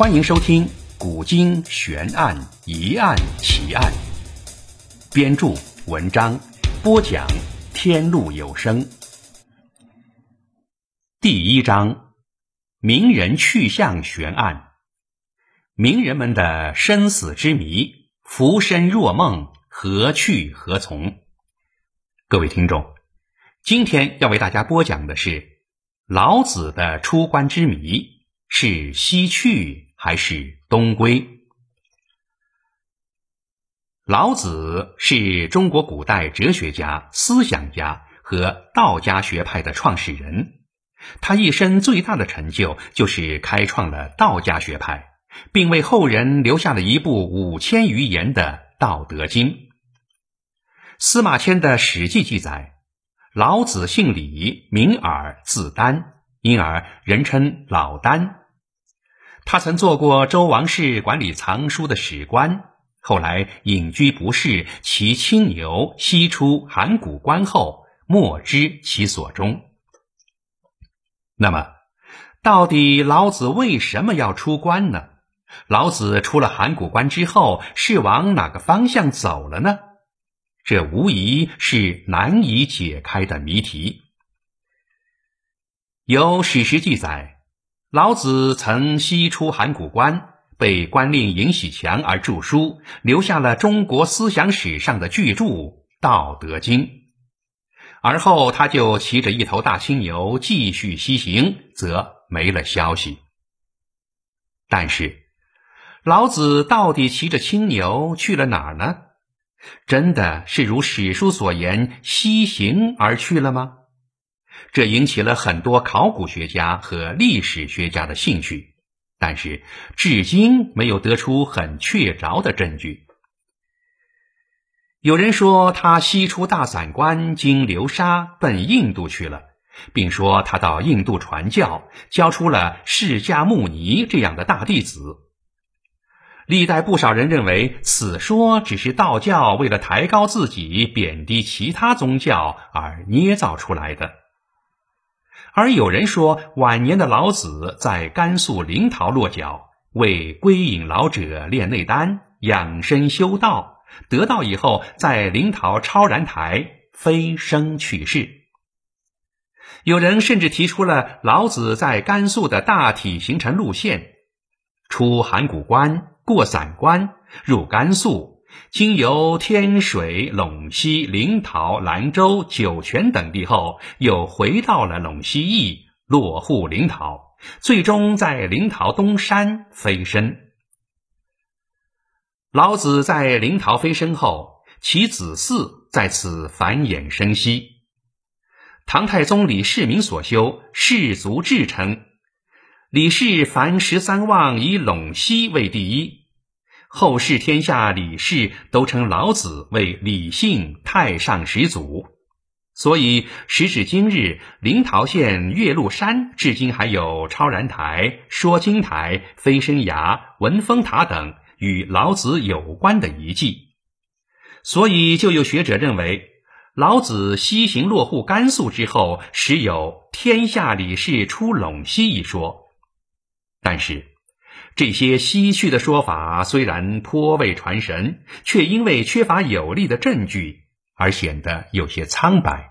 欢迎收听《古今悬案疑案奇案》，编著文章，播讲天路有声。第一章：名人去向悬案，名人们的生死之谜，浮生若梦，何去何从？各位听众，今天要为大家播讲的是老子的出关之谜，是西去。还是东归。老子是中国古代哲学家、思想家和道家学派的创始人。他一生最大的成就就是开创了道家学派，并为后人留下了一部五千余言的《道德经》。司马迁的《史记》记载，老子姓李，名耳，字丹，因而人称老丹。他曾做过周王室管理藏书的史官，后来隐居不仕，骑青牛西出函谷关后，莫知其所终。那么，到底老子为什么要出关呢？老子出了函谷关之后，是往哪个方向走了呢？这无疑是难以解开的谜题。有史实记载。老子曾西出函谷关，被官令尹喜强而著书，留下了中国思想史上的巨著《道德经》。而后，他就骑着一头大青牛继续西行，则没了消息。但是，老子到底骑着青牛去了哪儿呢？真的是如史书所言，西行而去了吗？这引起了很多考古学家和历史学家的兴趣，但是至今没有得出很确凿的证据。有人说他西出大散关，经流沙奔印度去了，并说他到印度传教，教出了释迦牟尼这样的大弟子。历代不少人认为此说只是道教为了抬高自己、贬低其他宗教而捏造出来的。而有人说，晚年的老子在甘肃临洮落脚，为归隐老者炼内丹、养生修道，得道以后，在临洮超然台飞升去世。有人甚至提出了老子在甘肃的大体行程路线：出函谷关，过散关，入甘肃。经由天水、陇西、临洮、兰州、酒泉等地后，又回到了陇西驿，落户临洮，最终在临洮东山飞升。老子在临洮飞升后，其子嗣在此繁衍生息。唐太宗李世民所修《士族志》称，李氏凡十三望，以陇西为第一。后世天下李氏都称老子为李姓太上始祖，所以时至今日，临洮县岳麓山至今还有超然台、说经台、飞升崖、文峰塔等与老子有关的遗迹。所以，就有学者认为，老子西行落户甘肃之后，时有“天下李氏出陇西”一说，但是。这些西去的说法虽然颇为传神，却因为缺乏有力的证据而显得有些苍白。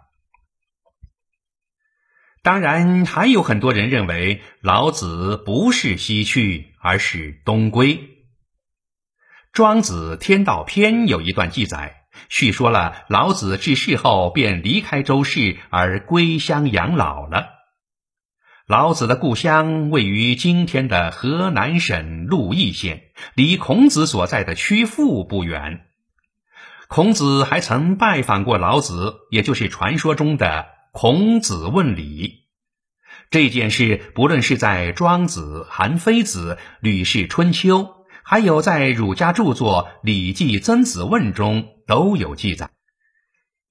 当然，还有很多人认为老子不是西去，而是东归。《庄子·天道篇》有一段记载，叙说了老子治世后便离开周氏，而归乡养老了。老子的故乡位于今天的河南省鹿邑县，离孔子所在的曲阜不远。孔子还曾拜访过老子，也就是传说中的孔子问礼。这件事，不论是在《庄子》《韩非子》《吕氏春秋》，还有在儒家著作《礼记·曾子问》中都有记载。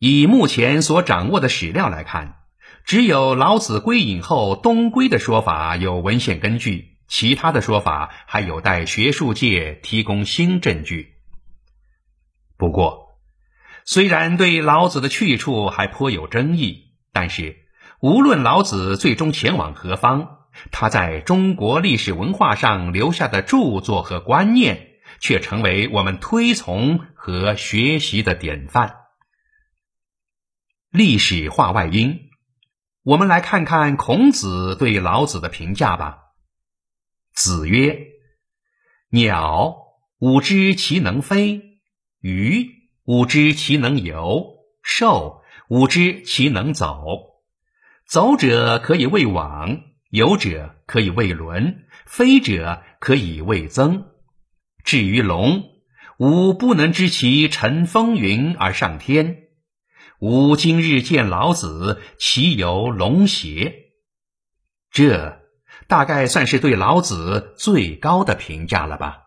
以目前所掌握的史料来看，只有老子归隐后东归的说法有文献根据，其他的说法还有待学术界提供新证据。不过，虽然对老子的去处还颇有争议，但是无论老子最终前往何方，他在中国历史文化上留下的著作和观念，却成为我们推崇和学习的典范。历史话外音，我们来看看孔子对老子的评价吧。子曰：“鸟，吾知其能飞；鱼，吾知其能游；兽，吾知其能走。走者可以为往，游者可以为轮，飞者可以为增。至于龙，吾不能知其乘风云而上天。”吾今日见老子，其有龙邪？这大概算是对老子最高的评价了吧。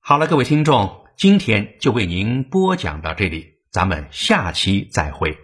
好了，各位听众，今天就为您播讲到这里，咱们下期再会。